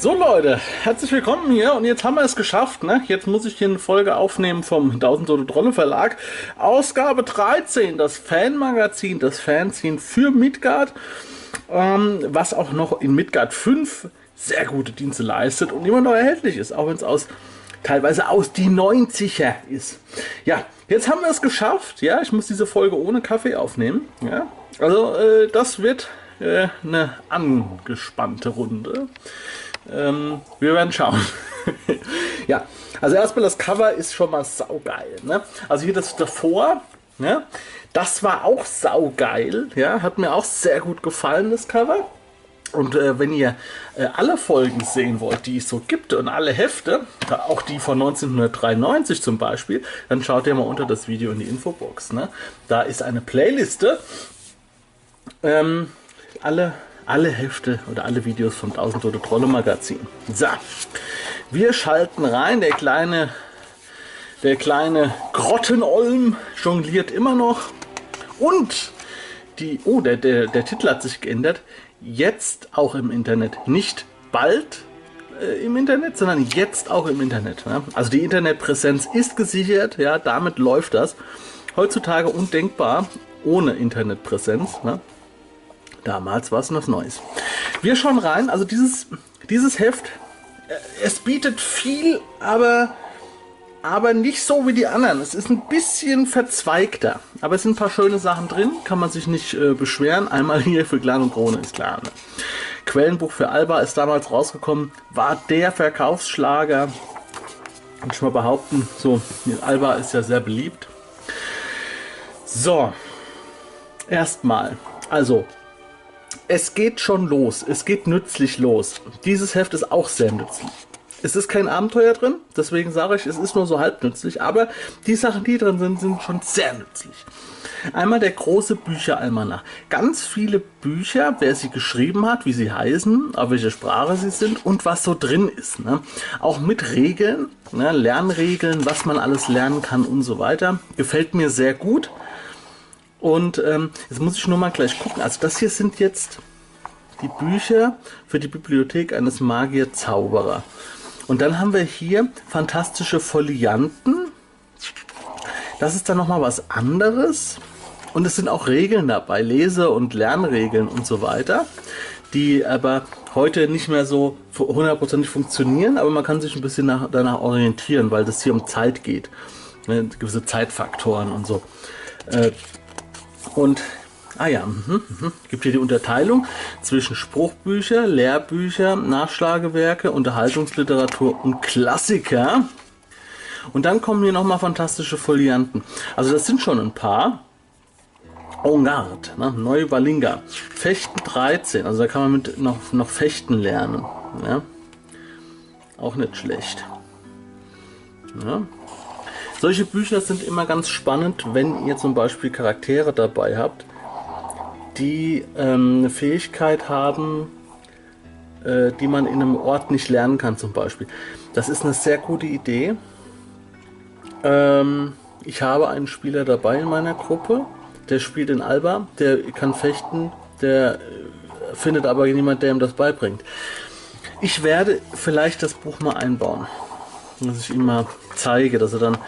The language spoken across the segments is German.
So Leute, herzlich willkommen hier und jetzt haben wir es geschafft. Ne? Jetzt muss ich hier eine Folge aufnehmen vom 1000 Tote Trolle Verlag. Ausgabe 13, das Fanmagazin, das Fanzine für Midgard, ähm, was auch noch in Midgard 5 sehr gute Dienste leistet und immer noch erhältlich ist, auch wenn es aus teilweise aus die 90er ist. Ja, jetzt haben wir es geschafft. Ja, ich muss diese Folge ohne Kaffee aufnehmen. Ja, also äh, das wird äh, eine angespannte Runde. Ähm, wir werden schauen. ja, also erstmal das Cover ist schon mal saugeil. Ne? Also hier das davor, ne? das war auch saugeil. Ja? Hat mir auch sehr gut gefallen, das Cover. Und äh, wenn ihr äh, alle Folgen sehen wollt, die es so gibt und alle Hefte, auch die von 1993 zum Beispiel, dann schaut ihr mal unter das Video in die Infobox. Ne? Da ist eine Playliste. Ähm, alle alle Hefte oder alle Videos vom 1000 Tote Trolle Magazin. So, wir schalten rein. Der kleine, der kleine Grottenolm jongliert immer noch. Und die, oh, der, der, der Titel hat sich geändert. Jetzt auch im Internet. Nicht bald äh, im Internet, sondern jetzt auch im Internet. Ja? Also die Internetpräsenz ist gesichert, ja, damit läuft das. Heutzutage undenkbar ohne Internetpräsenz. Ne? Damals war es was Neues. Wir schauen rein. Also dieses, dieses Heft, äh, es bietet viel, aber, aber nicht so wie die anderen. Es ist ein bisschen verzweigter. Aber es sind ein paar schöne Sachen drin. Kann man sich nicht äh, beschweren. Einmal hier für Clan und Krone ist klar. Ne? Quellenbuch für Alba ist damals rausgekommen. War der Verkaufsschlager. Kann ich mal behaupten. So, Alba ist ja sehr beliebt. So. Erstmal. Also, es geht schon los. Es geht nützlich los. Dieses Heft ist auch sehr nützlich. Es ist kein Abenteuer drin, deswegen sage ich, es ist nur so halb nützlich, aber die Sachen, die drin sind, sind schon sehr nützlich. Einmal der große Bücheralmanach. Ganz viele Bücher, wer sie geschrieben hat, wie sie heißen, auf welche Sprache sie sind und was so drin ist. Ne? Auch mit Regeln, ne? Lernregeln, was man alles lernen kann und so weiter. Gefällt mir sehr gut. Und ähm, jetzt muss ich nur mal gleich gucken. Also das hier sind jetzt die Bücher für die Bibliothek eines Magier-Zauberer. Und dann haben wir hier fantastische Folianten. Das ist dann nochmal was anderes. Und es sind auch Regeln dabei, Lese- und Lernregeln und so weiter, die aber heute nicht mehr so hundertprozentig funktionieren, aber man kann sich ein bisschen nach, danach orientieren, weil das hier um Zeit geht. Ne, gewisse Zeitfaktoren und so. Äh, und, ah ja, mh, mh, gibt hier die Unterteilung zwischen Spruchbücher, Lehrbücher, Nachschlagewerke, Unterhaltungsliteratur und Klassiker. Und dann kommen hier nochmal fantastische Folianten. Also das sind schon ein paar. Ongard, ne? Neubalinga, Fechten 13, also da kann man mit noch, noch Fechten lernen. Ja? Auch nicht schlecht. Ja? Solche Bücher sind immer ganz spannend, wenn ihr zum Beispiel Charaktere dabei habt, die ähm, eine Fähigkeit haben, äh, die man in einem Ort nicht lernen kann zum Beispiel. Das ist eine sehr gute Idee. Ähm, ich habe einen Spieler dabei in meiner Gruppe, der spielt in Alba, der kann fechten, der äh, findet aber niemand, der ihm das beibringt. Ich werde vielleicht das Buch mal einbauen dass ich ihm mal zeige, dass er dann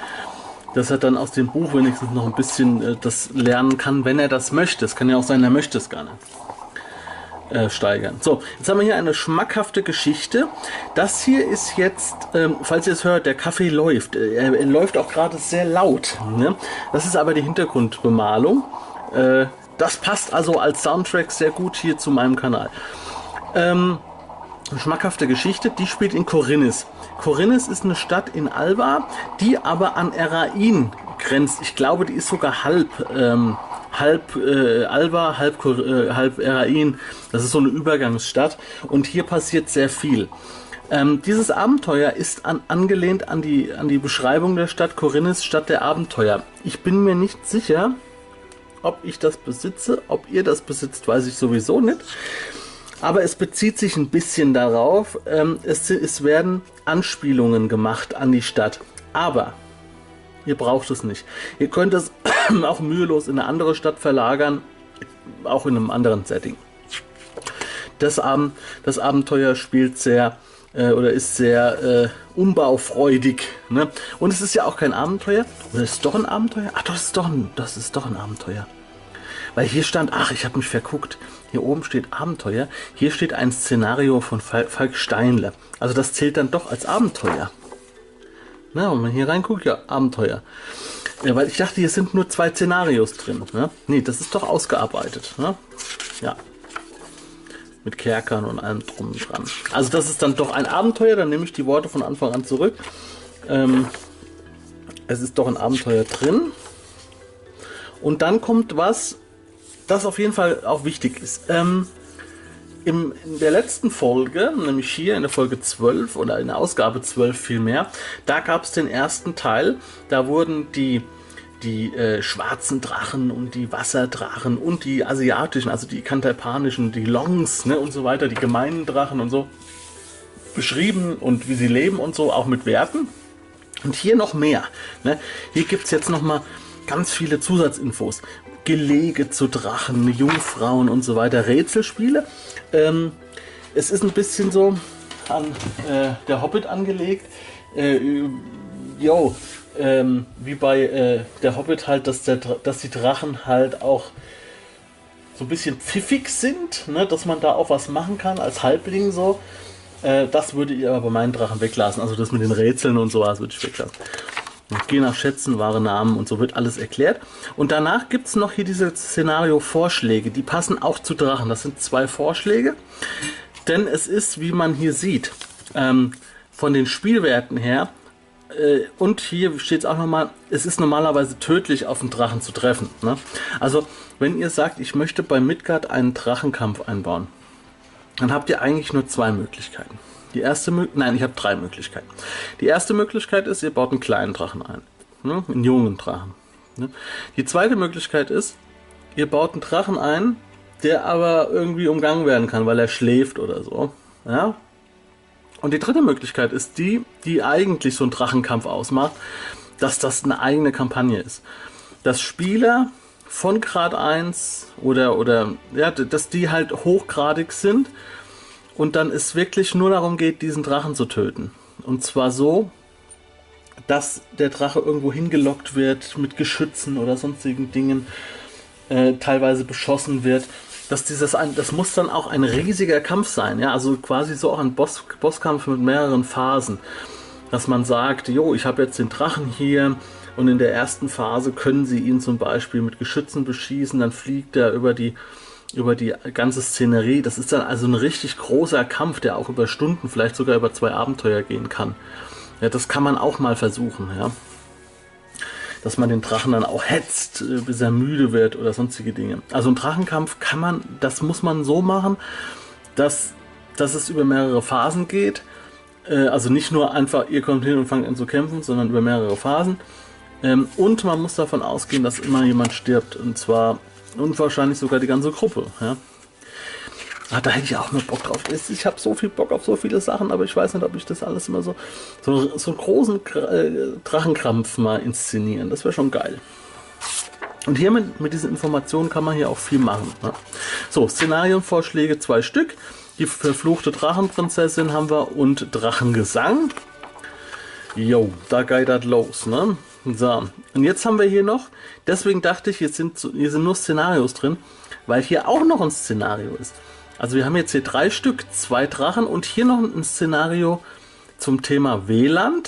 dass er dann aus dem Buch wenigstens noch ein bisschen äh, das lernen kann, wenn er das möchte. Es kann ja auch sein, er möchte es gar nicht äh, steigern. So, jetzt haben wir hier eine schmackhafte Geschichte. Das hier ist jetzt, ähm, falls ihr es hört, der Kaffee läuft. Äh, er, läuft auch gerade sehr laut. Ne? Das ist aber die Hintergrundbemalung. Äh, das passt also als Soundtrack sehr gut hier zu meinem Kanal. Ähm, schmackhafte Geschichte, die spielt in Korinnes. Korinnes ist eine Stadt in Alba, die aber an Erain grenzt. Ich glaube, die ist sogar halb, ähm, halb äh, Alba, halb, äh, halb Erain. Das ist so eine Übergangsstadt und hier passiert sehr viel. Ähm, dieses Abenteuer ist an, angelehnt an die, an die Beschreibung der Stadt Korinnes, Stadt der Abenteuer. Ich bin mir nicht sicher, Ob ich das besitze, ob ihr das besitzt, weiß ich sowieso nicht. Aber es bezieht sich ein bisschen darauf, ähm, es, es werden Anspielungen gemacht an die Stadt. Aber ihr braucht es nicht. Ihr könnt es auch mühelos in eine andere Stadt verlagern, auch in einem anderen Setting. Das, Ab das Abenteuer spielt sehr äh, oder ist sehr äh, umbaufreudig. Ne? Und es ist ja auch kein Abenteuer. Oder ist es doch ein Abenteuer? Ach, das ist doch ein, das ist doch ein Abenteuer. Weil hier stand, ach, ich habe mich verguckt. Hier oben steht Abenteuer. Hier steht ein Szenario von Falk Steinle. Also das zählt dann doch als Abenteuer. Na, wenn man hier reinguckt, ja, Abenteuer. Ja, weil ich dachte, hier sind nur zwei Szenarios drin. Ne? Nee, das ist doch ausgearbeitet. Ne? Ja. Mit Kerkern und allem drum und dran. Also das ist dann doch ein Abenteuer, dann nehme ich die Worte von Anfang an zurück. Ähm, es ist doch ein Abenteuer drin. Und dann kommt was, das auf jeden Fall auch wichtig ist. Ähm, im, in der letzten Folge, nämlich hier in der Folge 12 oder in der Ausgabe 12 vielmehr, da gab es den ersten Teil. Da wurden die, die äh, schwarzen Drachen und die Wasserdrachen und die asiatischen, also die kantapanischen, die Longs ne, und so weiter, die gemeinen Drachen und so beschrieben und wie sie leben und so, auch mit Werten. Und hier noch mehr. Ne? Hier gibt es jetzt nochmal ganz viele Zusatzinfos. Gelege zu Drachen, Jungfrauen und so weiter, Rätselspiele. Ähm, es ist ein bisschen so an äh, der Hobbit angelegt. Äh, yo, ähm, wie bei äh, der Hobbit halt, dass, der, dass die Drachen halt auch so ein bisschen pfiffig sind, ne? dass man da auch was machen kann als Halbling so. Äh, das würde ich aber bei meinen Drachen weglassen. Also das mit den Rätseln und sowas würde ich weglassen. Geh nach Schätzen, wahre Namen und so wird alles erklärt. Und danach gibt es noch hier diese Szenario-Vorschläge, die passen auch zu Drachen. Das sind zwei Vorschläge, denn es ist, wie man hier sieht, ähm, von den Spielwerten her, äh, und hier steht es auch nochmal, es ist normalerweise tödlich auf einen Drachen zu treffen. Ne? Also, wenn ihr sagt, ich möchte bei Midgard einen Drachenkampf einbauen, dann habt ihr eigentlich nur zwei Möglichkeiten. Die erste Nein, ich habe drei Möglichkeiten. Die erste Möglichkeit ist, ihr baut einen kleinen Drachen ein. Ne? Einen jungen Drachen. Ne? Die zweite Möglichkeit ist, ihr baut einen Drachen ein, der aber irgendwie umgangen werden kann, weil er schläft oder so. Ja? Und die dritte Möglichkeit ist die, die eigentlich so einen Drachenkampf ausmacht, dass das eine eigene Kampagne ist. Dass Spieler von Grad 1 oder, oder ja, dass die halt hochgradig sind und dann es wirklich nur darum geht, diesen Drachen zu töten. Und zwar so, dass der Drache irgendwo hingelockt wird mit Geschützen oder sonstigen Dingen, äh, teilweise beschossen wird. Dass dieses ein, das muss dann auch ein riesiger Kampf sein, ja, also quasi so auch ein Boss, Bosskampf mit mehreren Phasen. Dass man sagt, jo, ich habe jetzt den Drachen hier und in der ersten Phase können sie ihn zum Beispiel mit Geschützen beschießen, dann fliegt er über die über die ganze Szenerie. Das ist dann also ein richtig großer Kampf, der auch über Stunden, vielleicht sogar über zwei Abenteuer gehen kann. Ja, das kann man auch mal versuchen, ja. Dass man den Drachen dann auch hetzt, äh, bis er müde wird oder sonstige Dinge. Also ein Drachenkampf kann man, das muss man so machen, dass, dass es über mehrere Phasen geht. Äh, also nicht nur einfach, ihr kommt hin und fangt an zu kämpfen, sondern über mehrere Phasen. Ähm, und man muss davon ausgehen, dass immer jemand stirbt. Und zwar und wahrscheinlich sogar die ganze Gruppe. Ja. Ah, da hätte ich auch mal Bock drauf. Ich habe so viel Bock auf so viele Sachen, aber ich weiß nicht, ob ich das alles immer so. So, so einen großen äh, Drachenkrampf mal inszenieren. Das wäre schon geil. Und hier mit, mit diesen Informationen kann man hier auch viel machen. Ne? So, Szenarienvorschläge zwei Stück. Die verfluchte Drachenprinzessin haben wir und Drachengesang. Jo, da geht das los, ne? So, und jetzt haben wir hier noch, deswegen dachte ich, hier sind, hier sind nur Szenarios drin, weil hier auch noch ein Szenario ist. Also wir haben jetzt hier drei Stück, zwei Drachen und hier noch ein Szenario zum Thema WLAN.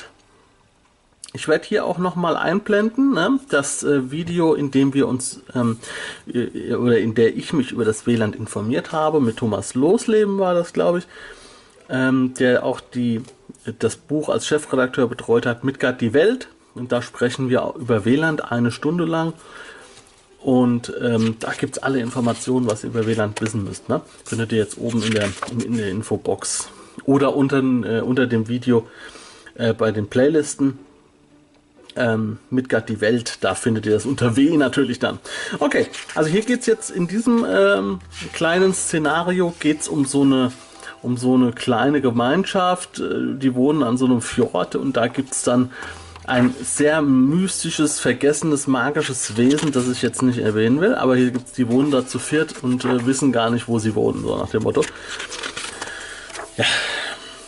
Ich werde hier auch noch mal einblenden, ne, das äh, Video, in dem wir uns ähm, äh, oder in der ich mich über das WLAN informiert habe. Mit Thomas Losleben war das, glaube ich, ähm, der auch die, das Buch als Chefredakteur betreut hat. Midgard die Welt und da sprechen wir über WLAN eine Stunde lang. Und ähm, da gibt es alle Informationen, was ihr über WLAN wissen müsst. Ne? Findet ihr jetzt oben in der, in der Infobox. Oder unter, äh, unter dem Video äh, bei den Playlisten. ähm, Midgard die Welt. Da findet ihr das unter W natürlich dann. Okay, also hier geht es jetzt in diesem ähm, kleinen Szenario geht's um so eine um so eine kleine Gemeinschaft. Äh, die wohnen an so einem Fjord und da gibt es dann ein sehr mystisches, vergessenes, magisches Wesen, das ich jetzt nicht erwähnen will, aber hier gibt's, die wohnen da zu viert und äh, wissen gar nicht, wo sie wohnen, so nach dem Motto. Ja.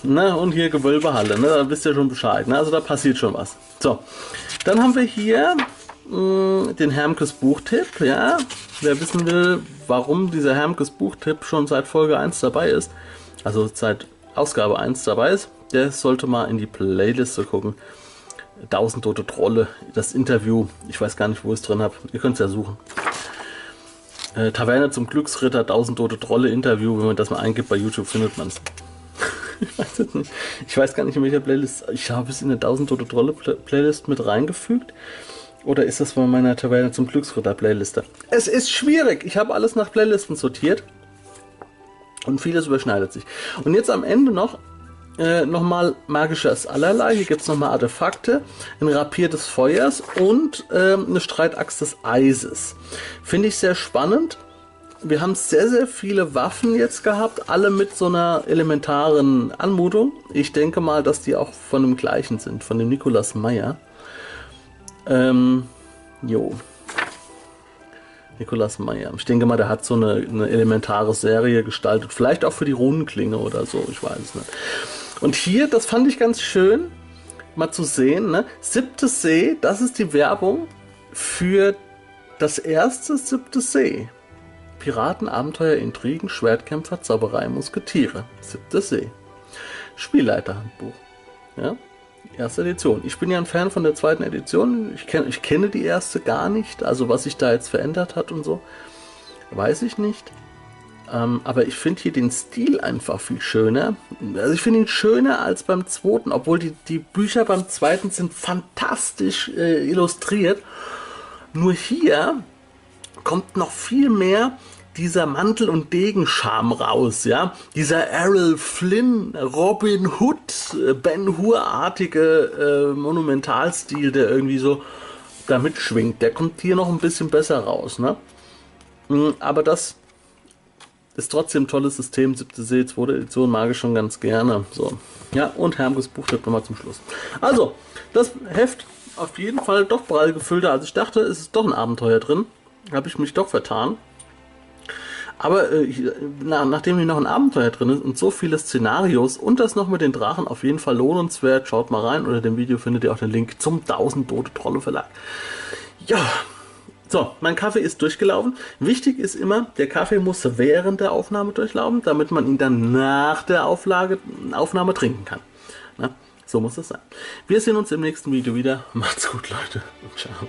Ne, und hier Gewölbehalle, ne, da wisst ihr schon Bescheid, ne, also da passiert schon was. So, dann haben wir hier mh, mm, den Hermkes Buchtipp, ja, wer wissen will, warum dieser Hermkes Buchtipp schon seit Folge 1 dabei ist, also seit Ausgabe 1 dabei ist, der sollte mal in die Playliste gucken. 1000 tote Trolle, das Interview, ich weiß gar nicht, wo ich es drin habe, ihr könnt es ja suchen. Äh, Taverne zum Glücksritter, 1000 tote Trolle Interview, wenn man das mal eingibt bei YouTube, findet man es. ich weiß es nicht. Ich weiß gar nicht, in welcher Playlist. Ich habe es in eine 1000 tote Trolle Playlist mit reingefügt. Oder ist das von meiner Taverne zum Glücksritter Playliste? Es ist schwierig. Ich habe alles nach Playlisten sortiert. Und vieles überschneidet sich. Und jetzt am Ende noch äh, nochmal magisches Allerlei. Hier gibt es nochmal Artefakte, ein Rapier des Feuers und äh, eine Streitaxt des Eises. Finde ich sehr spannend. Wir haben sehr, sehr viele Waffen jetzt gehabt, alle mit so einer elementaren Anmutung. Ich denke mal, dass die auch von dem gleichen sind, von dem Nikolaus Meyer. Ähm, jo. Nikolaus Meyer. Ich denke mal, der hat so eine, eine elementare Serie gestaltet. Vielleicht auch für die Runenklinge oder so, ich weiß es nicht. Und hier, das fand ich ganz schön, mal zu sehen, ne? Siebte See, das ist die Werbung für das erste siebte See. Piraten, Abenteuer, Intrigen, Schwertkämpfer, Zauberei, Musketiere. Siebte See. Spielleiterhandbuch. Ja, erste Edition. Ich bin ja ein Fan von der zweiten Edition. Ich, kenn, ich kenne die erste gar nicht. Also was sich da jetzt verändert hat und so, weiß ich nicht. Ähm, aber ich finde hier den Stil einfach viel schöner. Also ich finde ihn schöner als beim zweiten, obwohl die, die Bücher beim zweiten sind fantastisch äh, illustriert. Nur hier kommt noch viel mehr dieser Mantel- und Degenscham raus, ja. Dieser Errol Flynn, Robin Hood, äh, Ben Hur-artige äh, Monumentalstil, der irgendwie so da mitschwingt. Der kommt hier noch ein bisschen besser raus, ne? Mm, aber das ist trotzdem ein tolles System. Siebte See, zweite Edition mag ich schon ganz gerne. So. Ja, und Hermges Buchtipp nochmal zum Schluss. Also, das Heft auf jeden Fall doch prall gefüllter, als ich dachte. Es ist doch ein Abenteuer drin. Habe ich mich doch vertan. Aber äh, na, nachdem hier noch ein Abenteuer drin ist und so viele Szenarios und das noch mit den Drachen auf jeden Fall lohnenswert, schaut mal rein. Unter dem Video findet ihr auch den Link zum 1000 Tote Trolle Verlag. Ja, so, mein Kaffee ist durchgelaufen. Wichtig ist immer, der Kaffee muss während der Aufnahme durchlaufen, damit man ihn dann nach der Auflage, Aufnahme trinken kann. Na, so muss es sein. Wir sehen uns im nächsten Video wieder. Macht's gut, Leute. Ciao.